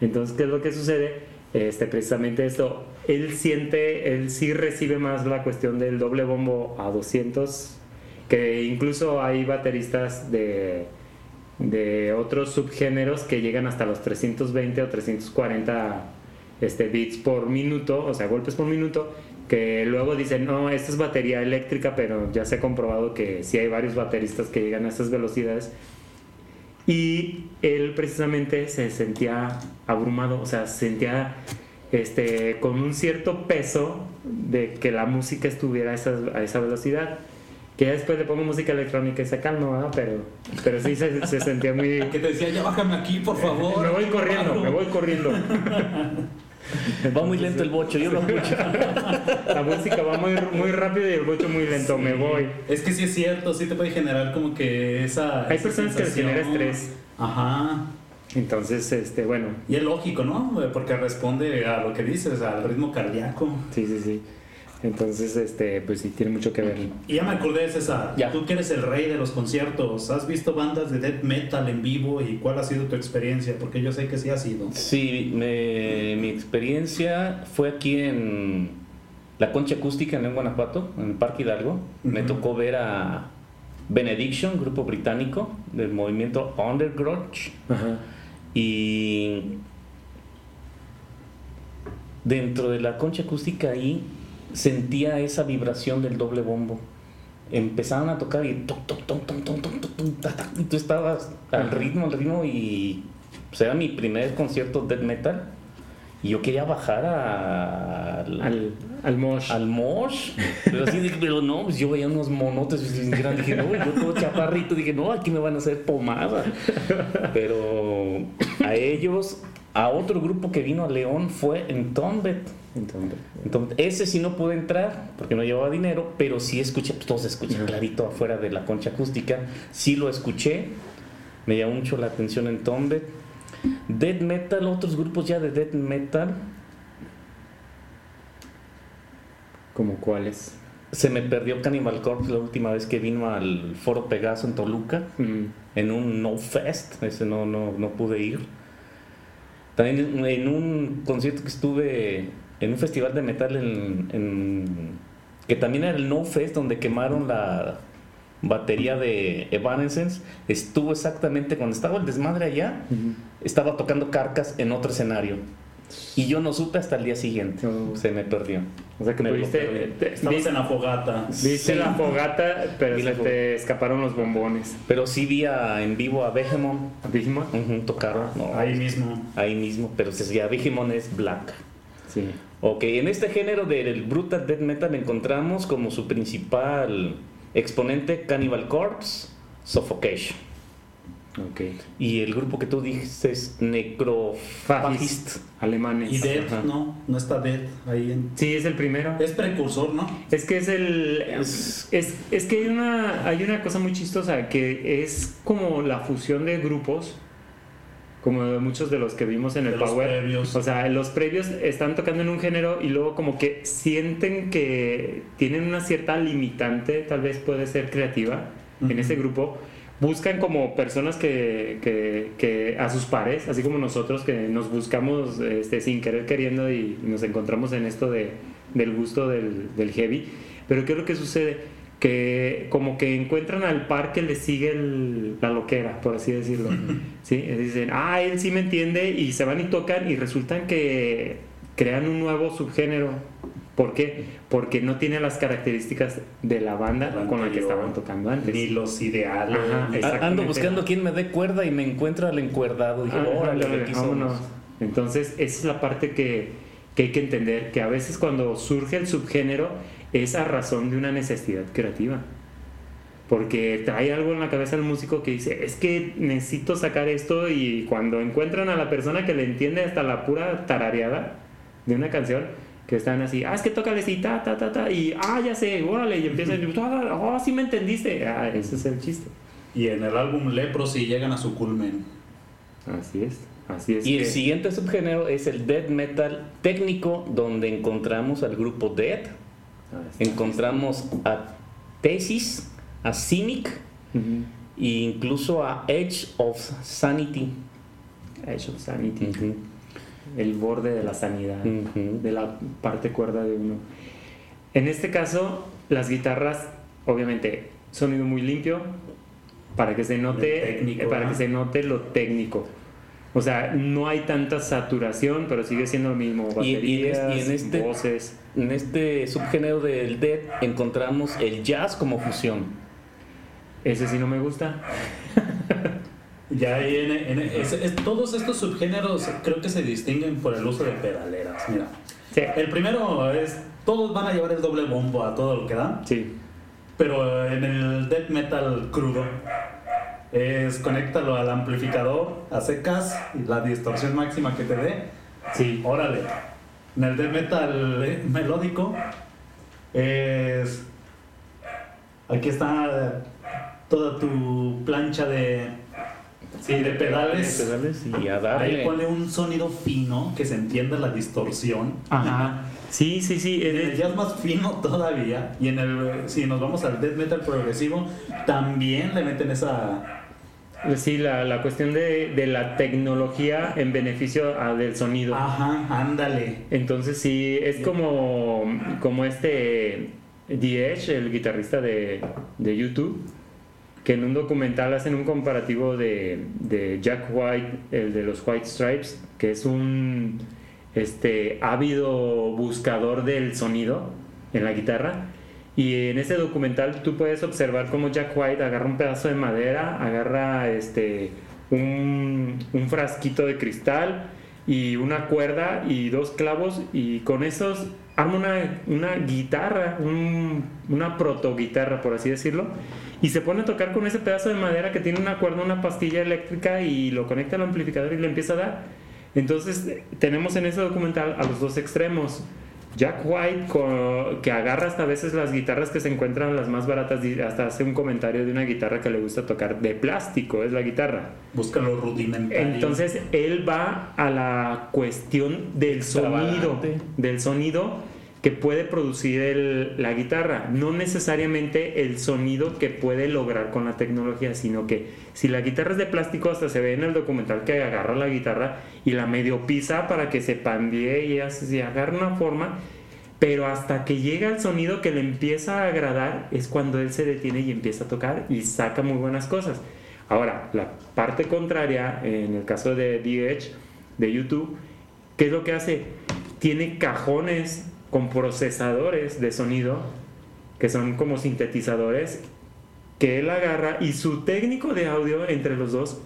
Entonces, ¿qué es lo que sucede? Este, precisamente esto, él siente, él sí recibe más la cuestión del doble bombo a 200, que incluso hay bateristas de, de otros subgéneros que llegan hasta los 320 o 340 este, beats por minuto, o sea, golpes por minuto, que luego dicen, no, esta es batería eléctrica, pero ya se ha comprobado que sí hay varios bateristas que llegan a estas velocidades. Y él precisamente se sentía abrumado, o sea, sentía este, con un cierto peso de que la música estuviera a esa, a esa velocidad. Que ya después le pongo música electrónica y se calma, ¿verdad? Pero, pero sí se, se sentía muy... Que te decía, ya bájame aquí, por favor. me voy corriendo, me voy corriendo. Va muy lento el bocho, yo lo escucho. La música va muy, muy rápido y el bocho muy lento, me voy. Es que sí es cierto, sí te puede generar como que esa. Hay esa personas que les genera estrés. Ajá. Entonces, este, bueno, Y es lógico, ¿no? Porque responde a lo que dices, al ritmo cardíaco. sí, sí, sí. Entonces, este, pues sí, tiene mucho que ver. Y ya me acordé, César. Ya. Tú que eres el rey de los conciertos, ¿has visto bandas de death metal en vivo y cuál ha sido tu experiencia? Porque yo sé que sí ha sido. Sí, me- mi experiencia fue aquí en la Concha Acústica en Guanajuato, en el Parque Hidalgo. Me tocó ver a Benediction, grupo británico del movimiento Undergrudge. Ajá. Y dentro de la concha acústica ahí sentía esa vibración del doble bombo. Empezaban a tocar y toc, toc, tú estabas al ritmo, al ritmo y pues era mi primer concierto death metal y yo quería bajar al, al, al mosh. Al mosh. Pero así dije, pero no, pues yo veía unos monotes y dije, no, yo todo chaparrito, dije, no, aquí me van a hacer pomada. Pero a ellos a otro grupo que vino a León fue en Tombet. Entonces, ese sí no pude entrar porque no llevaba dinero, pero sí escuché, pues todo se escucha clarito afuera de la concha acústica. Sí lo escuché, me llamó mucho la atención en Tombet. Death Metal, otros grupos ya de Death Metal, ¿como cuáles? Se me perdió Cannibal Corpse la última vez que vino al Foro Pegaso en Toluca, Mm, en un No Fest, ese no, no, no pude ir. También en un concierto que estuve, en un festival de metal en, en- que también era el No Fest, donde quemaron la batería de Evanescence, estuvo exactamente cuando estaba el desmadre allá, estaba tocando Carcas en otro escenario. Y yo no supe hasta el día siguiente, Oh. se me perdió. O sea que Me lo pudiste, perdí. te- Estamos viste, en la fogata. viste Sí. la fogata, pero Vi se te escaparon los bombones. Pero sí vi a- en vivo a Behemoth, ¿Behemoth? Ujú, tocaron, no, Ahí mismo. ahí mismo, pero se decía Behemoth es black. Sí. Ok, en este género del brutal death metal encontramos como su principal exponente Cannibal Corpse, Suffocation. Ok. Y el grupo que tú dices, Necrophagist. Alemanes. Y Dead, Ajá. no, no está Dead ahí en... Sí, es el primero. Es precursor, ¿no? Es que es el. Es- Es, es que hay una, hay una cosa muy chistosa que es como la fusión de grupos, como de muchos de los que vimos en el De los Power. previos. O sea, los previos están tocando en un género y luego como que sienten que tienen una cierta limitante, tal vez puede ser creativa, en Ujú. ese grupo. Buscan como personas que, que- que a sus pares, así como nosotros que nos buscamos este, sin querer queriendo y nos encontramos en esto de, del gusto del, del heavy. Pero ¿qué es lo que sucede? Que como que encuentran al par que les sigue el- la loquera, por así decirlo. ¿Sí? Dicen, ah, él sí me entiende y se van y tocan y resultan que crean un nuevo subgénero. ¿Por qué? Porque no tiene las características de la banda La con la que estaban tocando antes. Ni los ideales. Ajá, Ando buscando quien me dé cuerda y me encuentro al encuerdado. Dije, órale, ándale, aquí somos". vámonos. Entonces, esa es la parte que, que hay que entender que a veces cuando surge el subgénero es a razón de una necesidad creativa. Porque trae algo en la cabeza del músico que dice, es que necesito sacar esto y cuando encuentran a la persona que le entiende hasta la pura tarareada de una canción, que están así, ah, es que toca así, ta, ta, ta, ta, y ah, ya sé, órale, y empiezan, oh, sí me entendiste, ah, ese es el chiste. Y en el álbum Leprosy llegan a su culmen. Así es. Así es y el siguiente subgénero es el death metal técnico, donde encontramos al grupo Death, ah, encontramos a Thesis, a Cynic e incluso a Edge of Sanity. Edge of Sanity. El borde de la sanidad, de la parte cuerda de uno. En este caso, las guitarras, obviamente, sonido muy limpio, para que se note, para que se note lo técnico. O sea, no hay tanta saturación, pero sigue siendo lo mismo. Baterías, y, en este, voces. En este subgénero del death encontramos el jazz como fusión. Ese sí no me gusta. ya en, todos estos subgéneros creo que se distinguen por el uso de pedaleras. Mira, el primero es todos van a llevar el doble bombo a todo lo que dan. Sí. Pero en el death metal crudo es conéctalo al amplificador a secas y la distorsión máxima que te dé. Sí. Órale. En el death metal eh, melódico es aquí está toda tu plancha de, de pedales. y a darle. Ahí pone un sonido fino que se entienda la distorsión. Ajá. Sí, sí, sí. En el jazz más fino todavía. Y en el, si nos vamos al death metal progresivo, también le meten esa. Sí, la, la cuestión de, de, la tecnología en beneficio del sonido. Ajá, ándale. Entonces sí, es como, como este The el guitarrista de, de YouTube que en un documental hacen un comparativo de, Jack White, el de los White Stripes, que es un este, ávido buscador del sonido en la guitarra. Y en ese documental tú puedes observar cómo Jack White agarra un pedazo de madera, agarra este, un, frasquito de cristal y una cuerda y dos clavos y con esos arma una, una guitarra, una proto guitarra por así decirlo y se pone a tocar con ese pedazo de madera que tiene una cuerda, una pastilla eléctrica y lo conecta al amplificador y le empieza a dar. Entonces tenemos en ese documental a los dos extremos. Jack White que agarra hasta a veces las guitarras que se encuentran las más baratas hasta hace un comentario de una guitarra que le gusta tocar de plástico, es la guitarra. Busca lo rudimentario. Entonces él va a la cuestión del sonido, del sonido que puede producir la guitarra, no necesariamente el sonido que puede lograr con la tecnología, sino que si la guitarra es de plástico, hasta se ve en el documental que agarra la guitarra y la medio pisa para que se pandee y así agarra una forma, pero hasta que llega el sonido que le empieza a agradar es cuando él se detiene y empieza a tocar y saca muy buenas cosas. Ahora, la parte contraria, en el caso de DH, de YouTube, ¿qué es lo que hace? Tiene cajones con procesadores de sonido, que son como sintetizadores, que él agarra y su técnico de audio entre los dos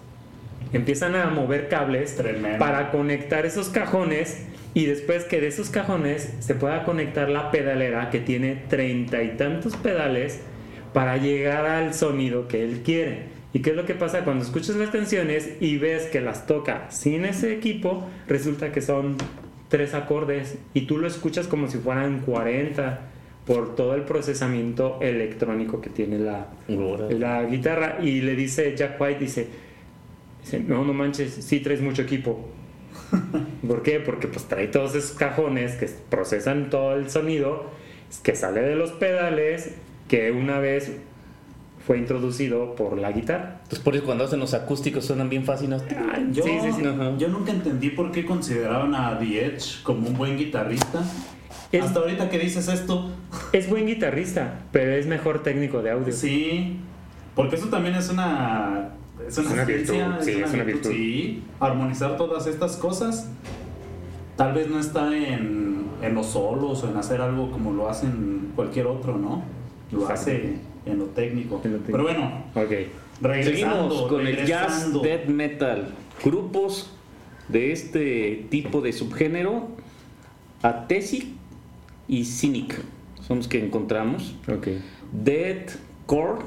empiezan a mover cables para conectar esos cajones y después que de esos cajones se pueda conectar la pedalera que tiene treinta y tantos pedales para llegar al sonido que él quiere. ¿Y qué es lo que pasa cuando escuchas las canciones y ves que las toca sin ese equipo? Resulta que son tres acordes y tú lo escuchas como si fueran 40 por todo el procesamiento electrónico que tiene la, la guitarra. Y le dice Jack White, dice, no, no manches, sí traes mucho equipo. ¿Por qué? Porque pues trae todos esos cajones que procesan todo el sonido, que sale de los pedales, que una vez fue introducido por la guitarra. Entonces por eso cuando hacen los acústicos suenan bien fáciles. Yo, yo nunca entendí por qué consideraban a The Edge como un buen guitarrista. Hasta ahorita que dices esto. Es buen guitarrista, pero es mejor técnico de audio. Sí, porque eso también es una... Es una, virtud, sí, es una virtud. Sí, armonizar todas estas cosas. Tal vez no está en, en los solos o en hacer algo como lo hacen cualquier otro, ¿no? Lo hace en lo técnico. Pero bueno, okay. seguimos con el jazz death metal. Grupos de este tipo de subgénero Atesic y Cynic. Son los que encontramos. Ok. Deathcore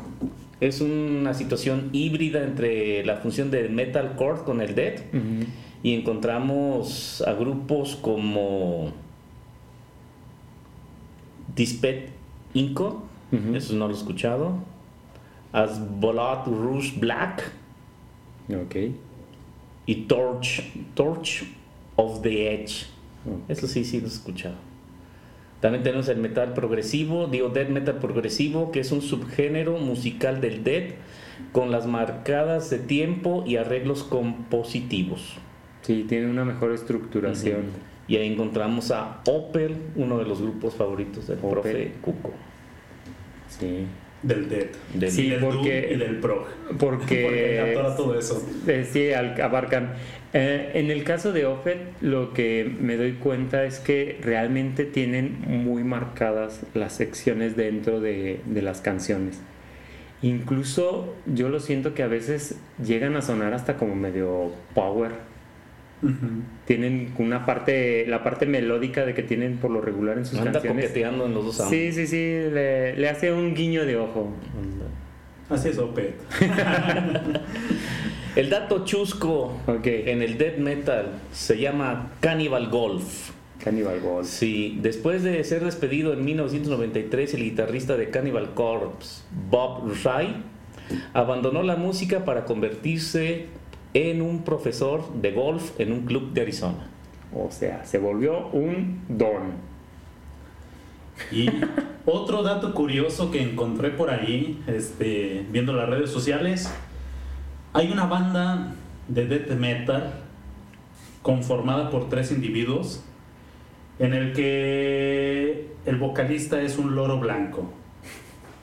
es una situación híbrida entre la función de metalcore con el death. Ujú. Y encontramos a grupos como Dispet Inco, Eso no lo he escuchado. As Blood Rush Black Ok. y Torch, Torch of the Edge. Eso sí, sí lo he escuchado. También tenemos el metal progresivo, digo death metal progresivo, que es un subgénero musical del death con las marcadas de tiempo y arreglos compositivos. Sí, tiene una mejor estructuración. Y ahí encontramos a Opel, uno de los grupos favoritos del Opel. profe Cuco. Sí. Del Dead. Del- Sí, y del porque- Doom y del Prog. Porque, Porque todo eso. Eh, sí, al- abarcan. Eh, en el caso de Offet, lo que me doy cuenta es que realmente tienen muy marcadas las secciones dentro de, de las canciones. Incluso yo lo siento que a veces llegan a sonar hasta como medio power. Tienen una parte, la parte melódica de que tienen por lo regular en sus Anda canciones. coqueteando en los dos Sí, sí, sí, le, le hace un guiño de ojo. Así es, Opet. El dato chusco Ok. en el death metal se llama Cannibal Golf. Cannibal Golf. Sí, después de ser despedido en 1993, el guitarrista de Cannibal Corpse, Bob Ray, abandonó la música para convertirse en un profesor de golf en un club de Arizona. O sea, se volvió un don. Y otro dato curioso que encontré por ahí, este, viendo las redes sociales, hay una banda de death metal conformada por tres individuos en el que el vocalista es un loro blanco.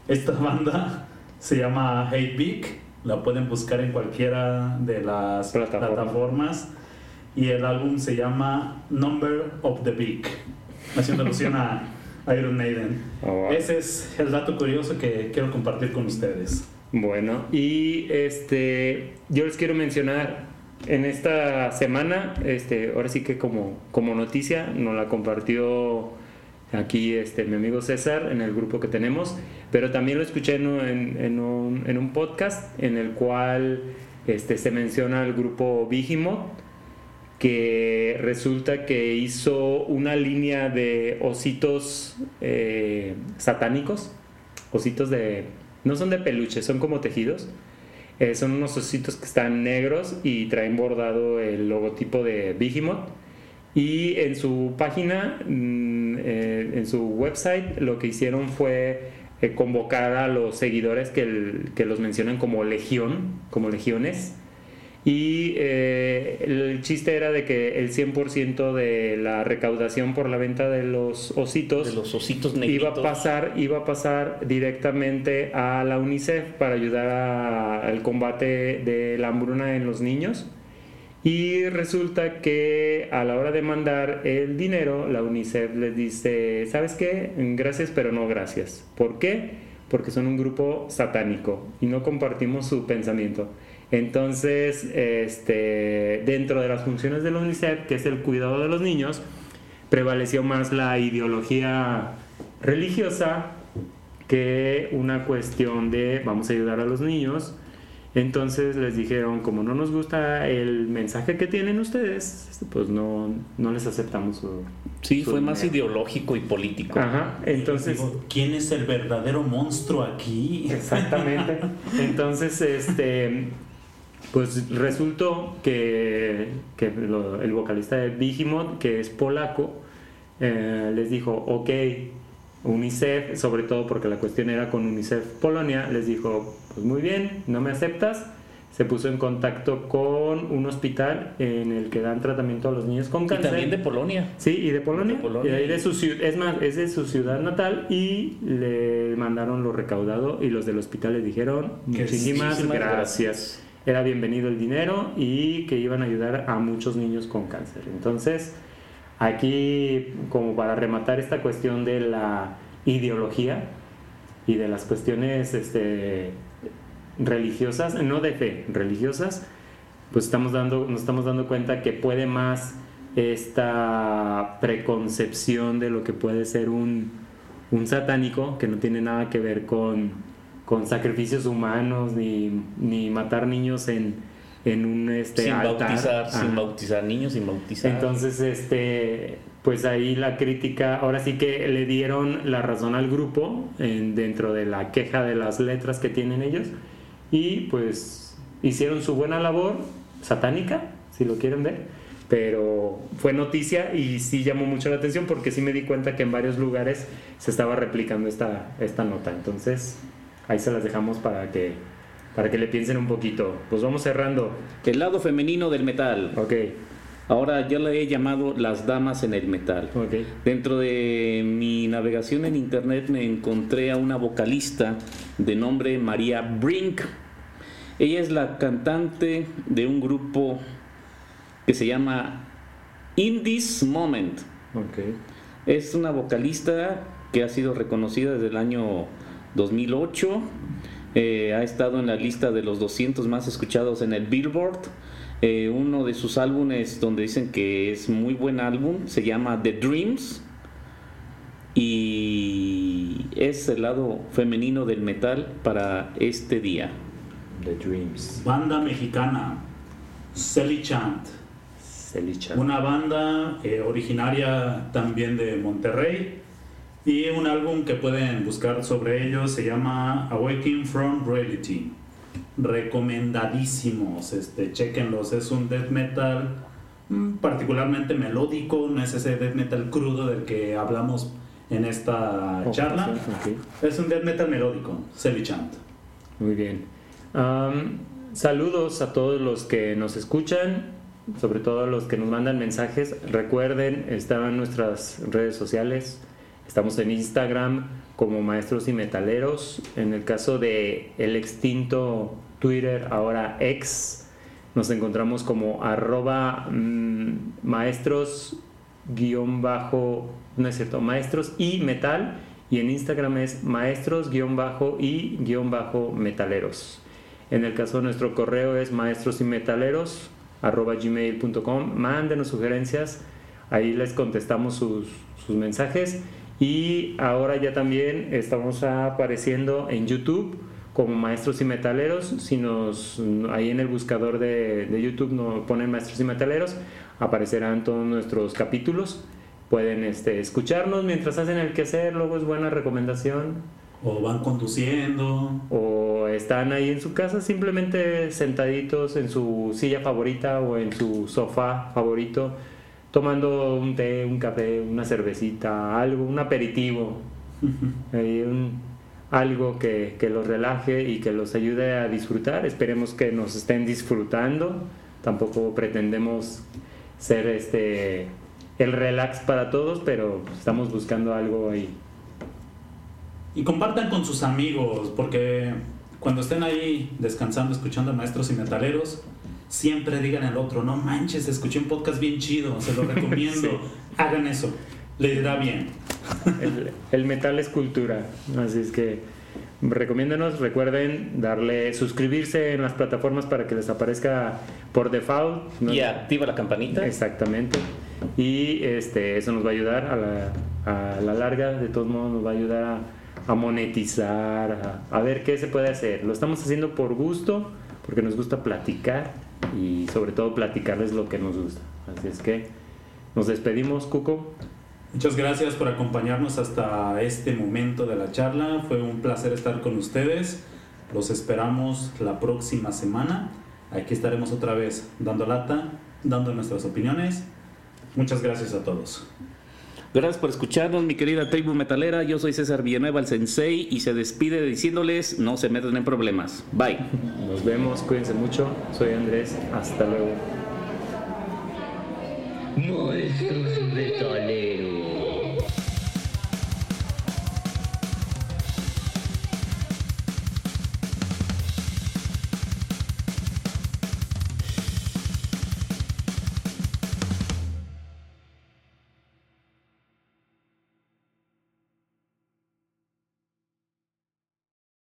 Esta banda se llama Hate Big, la pueden buscar en cualquiera de las Plataformas. plataformas y el álbum se llama Number of the Big, haciendo alusión a Iron Maiden. Oh, wow. Ese es el dato curioso que quiero compartir con ustedes. Bueno, y este, yo les quiero mencionar en esta semana, este, ahora sí que como, como noticia, nos la compartió aquí este, mi amigo César en el grupo que tenemos, pero también lo escuché en, en- en un, en un podcast en el cual este, se menciona el grupo Vigimot, que resulta que hizo una línea de ositos eh, satánicos, ositos de... no son de peluche, son como tejidos. Eh, son unos ositos que están negros y traen bordado el logotipo de Vigimot. Y en su página, mm, eh, en su website, lo que hicieron fue eh, convocar a los seguidores que, el- que los mencionan como legión, como legiones. Y eh, el chiste era de que el 100% de la recaudación por la venta de los ositos De los ositos iba a pasar iba a pasar directamente a la UNICEF para ayudar al combate de la hambruna en los niños y resulta que a la hora de mandar el dinero la UNICEF les dice sabes qué gracias pero no gracias ¿por qué? porque son un grupo satánico y no compartimos su pensamiento entonces este dentro de las funciones de la UNICEF que es el cuidado de los niños prevaleció más la ideología religiosa que una cuestión de vamos a ayudar a los niños. Entonces les dijeron, como no nos gusta el mensaje que tienen ustedes, pues no, no les aceptamos su... Sí, su fue más dinero". ideológico y político. Ajá, entonces... Digo, ¿quién es el verdadero monstruo aquí? Exactamente. Entonces, este, pues resultó que, que lo- el vocalista de Vigimot, que es polaco, eh, les dijo, ok, UNICEF, sobre todo porque la cuestión era con UNICEF Polonia, les dijo, pues muy bien, no me aceptas. Se puso en contacto con un hospital en el que dan tratamiento a los niños con Y cáncer. también de Polonia. Sí, y de Polonia. De Polonia. Y ahí de su es más, es de su ciudad natal y le mandaron lo recaudado y los del hospital le dijeron muchísimas muchísimas gracias. Era bienvenido el dinero y que iban a ayudar a muchos niños con cáncer. Entonces, aquí como para rematar esta cuestión de la ideología y de las cuestiones este, religiosas, no de fe, religiosas, pues estamos dando, nos estamos dando cuenta que puede más esta preconcepción de lo que puede ser un, un satánico que no tiene nada que ver con, con sacrificios humanos ni, ni matar niños en, en un este, sin altar. bautizar, sin bautizar niños, sin bautizar. Entonces, este, pues ahí la crítica, ahora sí que le dieron la razón al grupo en- dentro de la queja de las letras que tienen ellos y pues hicieron su buena labor satánica, si lo quieren ver, pero fue noticia y sí llamó mucho la atención porque sí me di cuenta que en varios lugares se estaba replicando esta, esta nota. Entonces, ahí se las dejamos para que, para que le piensen un poquito. Pues vamos cerrando. El lado femenino del metal. Ok, Ahora yo le he llamado las damas en el metal. ok. Dentro de mi navegación en internet me encontré a una vocalista de nombre María Brink. Ella es la cantante de un grupo que se llama In This Moment. Es una vocalista que ha sido reconocida desde el año 2008. Eh, ha estado en la lista de los 200 más escuchados en el Billboard. Eh, uno de sus álbumes donde dicen que es muy buen álbum se llama The Dreams. Y es el lado femenino del metal para este día. The Dreams. Banda mexicana, Selly Chant. Celicha. Una banda eh, originaria también de Monterrey. Y un álbum que pueden buscar sobre ellos se llama Awakening from Reality. Recomendadísimos, este, chequenlos. Es un death metal mm, particularmente melódico, no es ese death metal crudo del que hablamos en esta Oh, charla. Es un death metal melódico, Selly Chant. Muy bien. Saludos a todos los que nos escuchan, sobre todo a los que nos mandan mensajes. Recuerden, están en nuestras redes sociales. Estamos en Instagram como Maestros y Metaleros. En el caso de el extinto Twitter, ahora ex, nos encontramos como arroba mm, maestros guion bajo, no es cierto, maestros y metal. Y en Instagram es maestros guion bajo y guion bajo metaleros. En el caso de nuestro correo es maestros y metaleros gmail.com. Mándenos sugerencias, ahí les contestamos sus, sus mensajes. Y ahora ya también estamos apareciendo en YouTube como Maestros y Metaleros. Si nos ahí en el buscador de, de YouTube nos ponen Maestros y Metaleros, aparecerán todos nuestros capítulos. Pueden este, escucharnos mientras hacen el quehacer, luego es buena recomendación. O van conduciendo. O están ahí en su casa simplemente sentaditos en su silla favorita o en su sofá favorito, tomando un té, un café, una cervecita, algo, un aperitivo. Ahí un- algo que, que los relaje y que los ayude a disfrutar. Esperemos que nos estén disfrutando. Tampoco pretendemos ser este el relax para todos, pero estamos buscando algo ahí. Y compartan con sus amigos, porque cuando estén ahí descansando, escuchando a maestros y metaleros, siempre digan al otro, no manches, escuché un podcast bien chido, se lo recomiendo. Sí. Hagan eso, les irá bien. El, el metal es cultura, así es que recomiéndanos, recuerden darle suscribirse en las plataformas para que les aparezca por default. ¿no? Y activa la campanita. Exactamente. Y este, eso nos va a ayudar a la, a la larga, de todos modos nos va a ayudar a, a monetizar, a, ver qué se puede hacer. Lo estamos haciendo por gusto, porque nos gusta platicar y sobre todo platicarles lo que nos gusta. Así es que nos despedimos, Cuco. Muchas gracias por acompañarnos hasta este momento de la charla. Fue un placer estar con ustedes. Los esperamos la próxima semana. Aquí estaremos otra vez dando lata, dando nuestras opiniones. Muchas gracias a todos. Gracias por escucharnos, mi querida tribu metalera. Yo soy César Villanueva, el sensei, y se despide diciéndoles no se metan en problemas. Bye. Nos vemos, cuídense mucho. Soy Andrés, hasta luego. Maestros metaleros.